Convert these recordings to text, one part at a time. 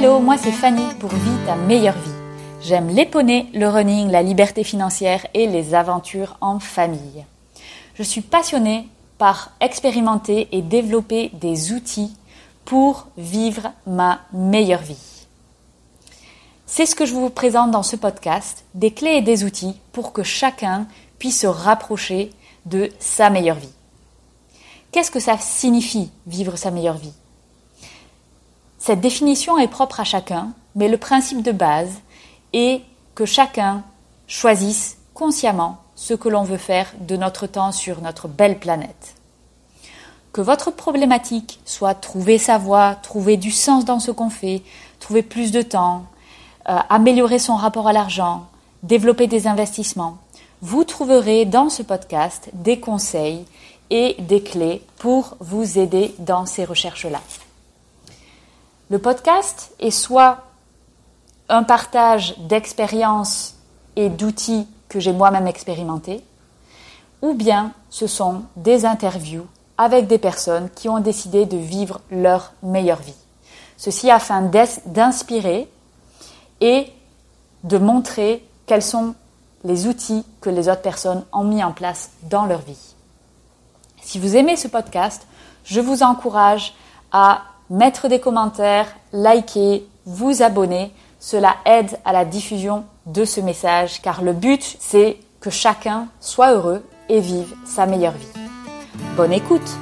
Hello, moi c'est Fanny pour Vie ta meilleure vie. J'aime les poneys, le running, la liberté financière et les aventures en famille. Je suis passionnée par expérimenter et développer des outils pour vivre ma meilleure vie. C'est ce que je vous présente dans ce podcast, des clés et des outils pour que chacun puisse se rapprocher de sa meilleure vie. Qu'est-ce que ça signifie vivre sa meilleure vie? Cette définition est propre à chacun, mais le principe de base est que chacun choisisse consciemment ce que l'on veut faire de notre temps sur notre belle planète. Que votre problématique soit trouver sa voie, trouver du sens dans ce qu'on fait, trouver plus de temps, euh, améliorer son rapport à l'argent, développer des investissements, vous trouverez dans ce podcast des conseils et des clés pour vous aider dans ces recherches-là. Le podcast est soit un partage d'expériences et d'outils que j'ai moi-même expérimentés, ou bien ce sont des interviews avec des personnes qui ont décidé de vivre leur meilleure vie. Ceci afin d'inspirer et de montrer quels sont les outils que les autres personnes ont mis en place dans leur vie. Si vous aimez ce podcast, je vous encourage à mettre des commentaires, liker, vous abonner. Cela aide à la diffusion de ce message car le but c'est que chacun soit heureux et vive sa meilleure vie. Bonne écoute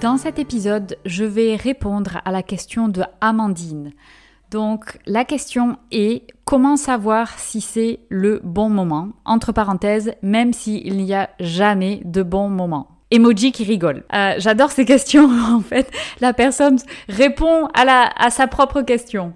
Dans cet épisode, je vais répondre à la question de Amandine. Donc la question est comment savoir si c'est le bon moment? Entre parenthèses, même s'il n'y a jamais de bon moment. Emoji qui rigole. Euh, j'adore ces questions. En fait, la personne répond à, la, à sa propre question.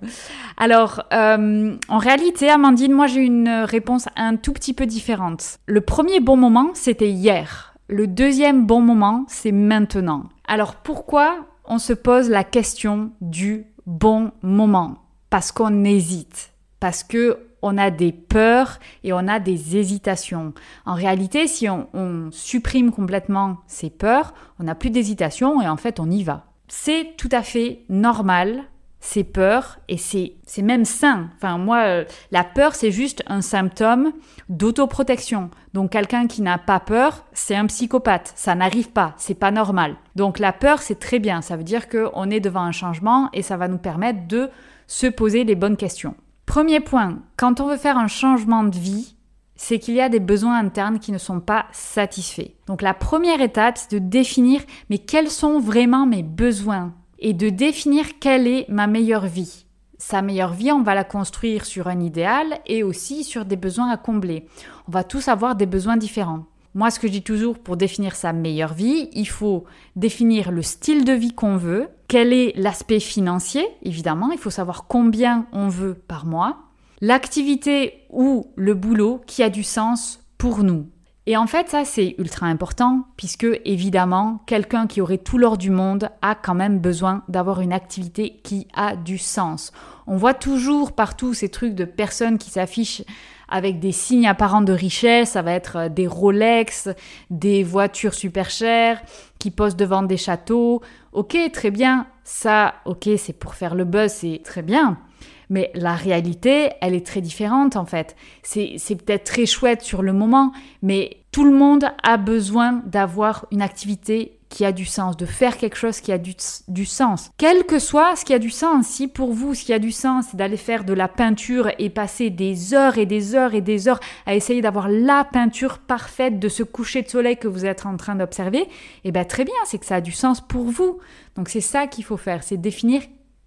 Alors, euh, en réalité, Amandine, moi j'ai une réponse un tout petit peu différente. Le premier bon moment, c'était hier. Le deuxième bon moment, c'est maintenant. Alors pourquoi on se pose la question du bon moment? Parce qu'on hésite, parce que on a des peurs et on a des hésitations. En réalité, si on, on supprime complètement ces peurs, on n'a plus d'hésitation et en fait on y va. C'est tout à fait normal ces peurs et c'est même sain. Enfin moi euh, la peur c'est juste un symptôme d'autoprotection. Donc quelqu'un qui n'a pas peur, c'est un psychopathe, ça n'arrive pas, c'est pas normal. Donc la peur c'est très bien, ça veut dire que on est devant un changement et ça va nous permettre de se poser les bonnes questions. Premier point, quand on veut faire un changement de vie, c'est qu'il y a des besoins internes qui ne sont pas satisfaits. Donc la première étape, c'est de définir mais quels sont vraiment mes besoins? Et de définir quelle est ma meilleure vie. Sa meilleure vie, on va la construire sur un idéal et aussi sur des besoins à combler. On va tous avoir des besoins différents. Moi, ce que je dis toujours, pour définir sa meilleure vie, il faut définir le style de vie qu'on veut, quel est l'aspect financier, évidemment, il faut savoir combien on veut par mois, l'activité ou le boulot qui a du sens pour nous. Et en fait, ça, c'est ultra important, puisque évidemment, quelqu'un qui aurait tout l'or du monde a quand même besoin d'avoir une activité qui a du sens. On voit toujours partout ces trucs de personnes qui s'affichent avec des signes apparents de richesse, ça va être euh, des Rolex, des voitures super chères, qui posent devant des châteaux. Ok, très bien, ça, ok, c'est pour faire le buzz, c'est très bien. Mais la réalité, elle est très différente en fait. C'est peut-être très chouette sur le moment, mais tout le monde a besoin d'avoir une activité qui a du sens, de faire quelque chose qui a du, du, sens. Quel que soit ce qui a du sens, si pour vous ce qui a du sens c'est d'aller faire de la peinture et passer des heures et des heures et des heures à essayer d'avoir la peinture parfaite de ce coucher de soleil que vous êtes en train d'observer, eh bien très bien, c'est que ça a du sens pour vous. Donc c'est ça qu'il faut faire, c'est définir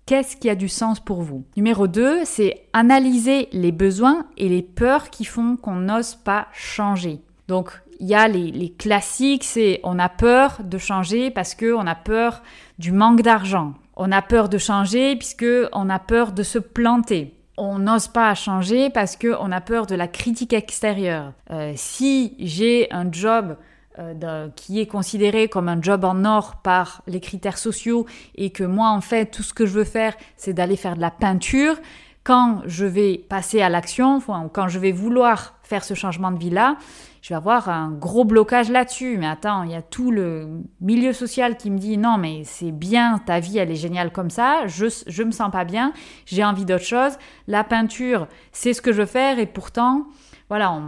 Qu'est-ce qui a du sens pour vous Numéro 2, c'est analyser les besoins et les peurs qui font qu'on n'ose pas changer. Donc, il y a les, classiques, c'est on a peur de changer parce qu'on a peur du manque d'argent. On a peur de changer puisque on a peur de se planter. On n'ose pas changer parce qu'on a peur de la critique extérieure. Euh, si j'ai un job euh, qui est considéré comme un job en or par les critères sociaux et que moi en fait tout ce que je veux faire c'est d'aller faire de la peinture, quand je vais passer à l'action, quand je vais vouloir faire ce changement de vie-là, je vais avoir un gros blocage là-dessus. Mais attends, il y a tout le milieu social qui me dit non, mais c'est bien, ta vie, elle est géniale comme ça, je, je me sens pas bien, j'ai envie d'autre chose. La peinture, c'est ce que je veux faire et pourtant, voilà,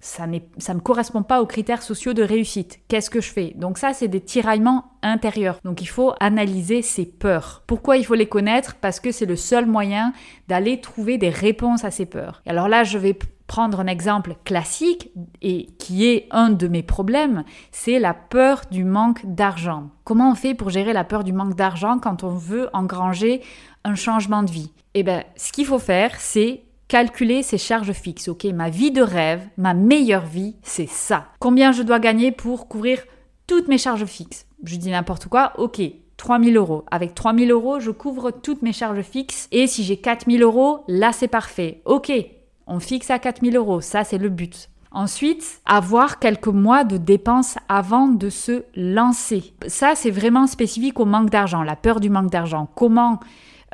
ça, ça ne correspond pas aux critères sociaux de réussite. Qu'est-ce que je fais? Donc ça, c'est des tiraillements intérieurs. Donc il faut analyser ces peurs. Pourquoi il faut les connaître? Parce que c'est le seul moyen d'aller trouver des réponses à ces peurs. Et alors là, je vais prendre un exemple classique et qui est un de mes problèmes, c'est la peur du manque d'argent. Comment on fait pour gérer la peur du manque d'argent quand on veut engranger un changement de vie? Eh bien, ce qu'il faut faire, c'est calculer ses charges fixes. Ok, ma vie de rêve, ma meilleure vie, c'est ça. Combien je dois gagner pour couvrir toutes mes charges fixes? Je dis n'importe quoi. Ok, 3000 euros. Avec 3000 euros, je couvre toutes mes charges fixes. Et si j'ai 4000 euros, là c'est parfait. Ok, on fixe à 4000 euros. Ça c'est le but. Ensuite, avoir quelques mois de dépenses avant de se lancer. Ça, c'est vraiment spécifique au manque d'argent, la peur du manque d'argent. Comment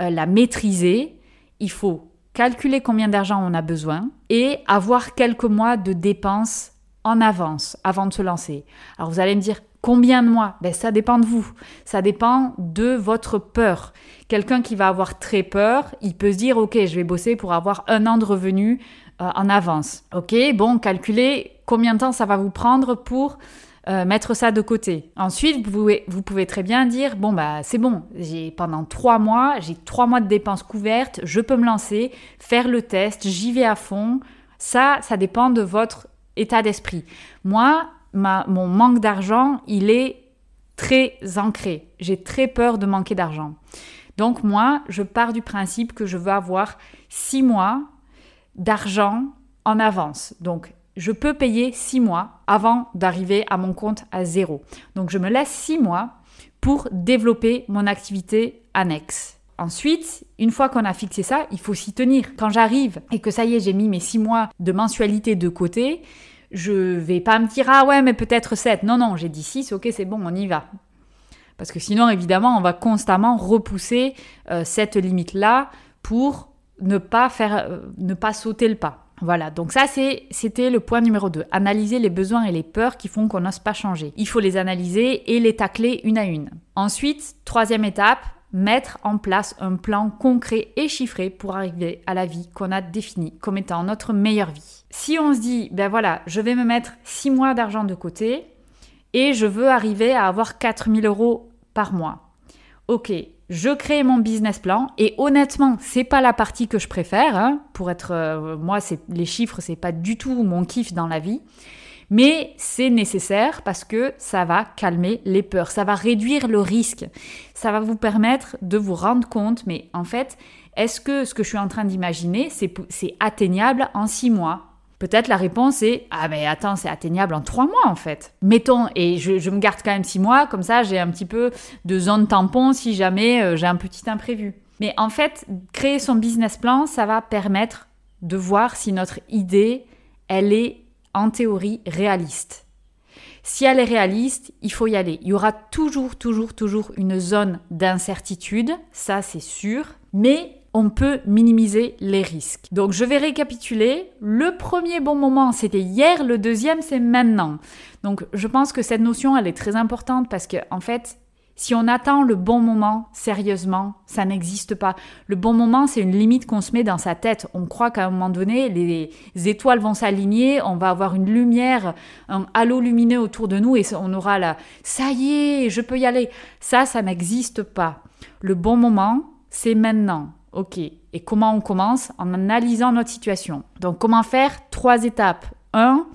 euh, la maîtriser? Il faut calculer combien d'argent on a besoin et avoir quelques mois de dépenses en avance avant de se lancer. Alors vous allez me dire combien de mois? Ben, Ça dépend de vous. Ça dépend de votre peur. Quelqu'un qui va avoir très peur, il peut se dire ok, je vais bosser pour avoir un an de revenus euh, en avance. Ok, bon, calculez combien de temps ça va vous prendre pour euh, mettre ça de côté. Ensuite, vous pouvez, très bien dire bon bah c'est bon, j'ai pendant trois mois, j'ai trois mois de dépenses couvertes, je peux me lancer, faire le test, j'y vais à fond. Ça, ça dépend de votre état d'esprit. Moi, mon manque d'argent, il est très ancré. J'ai très peur de manquer d'argent. Donc moi, je pars du principe que je veux avoir six mois d'argent en avance. Donc je peux payer six mois avant d'arriver à mon compte à zéro. Donc je me laisse six mois pour développer mon activité annexe. Ensuite, une fois qu'on a fixé ça, il faut s'y tenir. Quand j'arrive et que ça y est, j'ai mis mes six mois de mensualité de côté, je vais pas me dire ah ouais mais peut-être 7. Non non, j'ai dit 6, ok c'est bon, on y va. Parce que sinon évidemment on va constamment repousser euh, cette limite là pour ne pas faire, euh, ne pas sauter le pas. Voilà, donc ça c'était le point numéro 2. Analyser les besoins et les peurs qui font qu'on n'ose pas changer. Il faut les analyser et les tacler une à une. Ensuite, troisième étape, mettre en place un plan concret et chiffré pour arriver à la vie qu'on a définie comme étant notre meilleure vie. Si on se dit, ben voilà, je vais me mettre 6 mois d'argent de côté et je veux arriver à avoir 4000 euros par mois. Ok, je crée mon business plan et honnêtement, c'est pas la partie que je préfère. Hein, pour être, euh, moi, c'est les chiffres, c'est pas du tout mon kiff dans la vie. Mais c'est nécessaire parce que ça va calmer les peurs, ça va réduire le risque, ça va vous permettre de vous rendre compte, mais en fait, est-ce que ce que je suis en train d'imaginer, c'est atteignable en six mois? Peut-être la réponse est Ah, mais attends, c'est atteignable en trois mois en fait. Mettons, et je, me garde quand même six mois, comme ça j'ai un petit peu de zone tampon si jamais euh, j'ai un petit imprévu. Mais en fait, créer son business plan, ça va permettre de voir si notre idée, elle est en théorie réaliste. Si elle est réaliste, il faut y aller. Il y aura toujours, toujours, toujours une zone d'incertitude, ça c'est sûr, mais on peut minimiser les risques. Donc je vais récapituler. Le premier bon moment, c'était hier, le deuxième, c'est maintenant. Donc je pense que cette notion, elle est très importante parce que en fait, si on attend le bon moment, sérieusement, ça n'existe pas. Le bon moment, c'est une limite qu'on se met dans sa tête. On croit qu'à un moment donné, les étoiles vont s'aligner, on va avoir une lumière, un halo lumineux autour de nous et on aura la ça y est, je peux y aller. Ça, ça n'existe pas. Le bon moment, c'est maintenant. Ok. Et comment on commence En analysant notre situation. Donc comment faire Trois étapes. 1.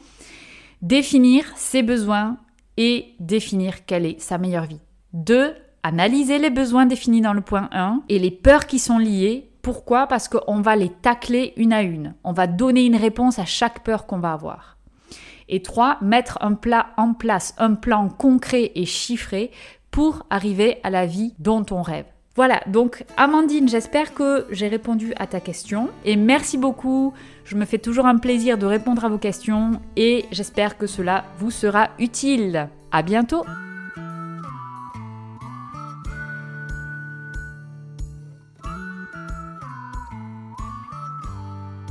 Définir ses besoins et définir quelle est sa meilleure vie. 2. Analyser les besoins définis dans le point 1 et les peurs qui sont liées. Pourquoi? Parce qu'on va les tacler une à une. On va donner une réponse à chaque peur qu'on va avoir. Et 3. Mettre un plat en place, un plan concret et chiffré pour arriver à la vie dont on rêve. Voilà, donc Amandine, j'espère que j'ai répondu à ta question et merci beaucoup. Je me fais toujours un plaisir de répondre à vos questions et j'espère que cela vous sera utile. À bientôt!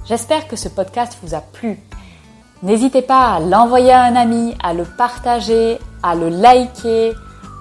J'espère que ce podcast vous a plu. N'hésitez pas à l'envoyer à un ami, à le partager, à le liker,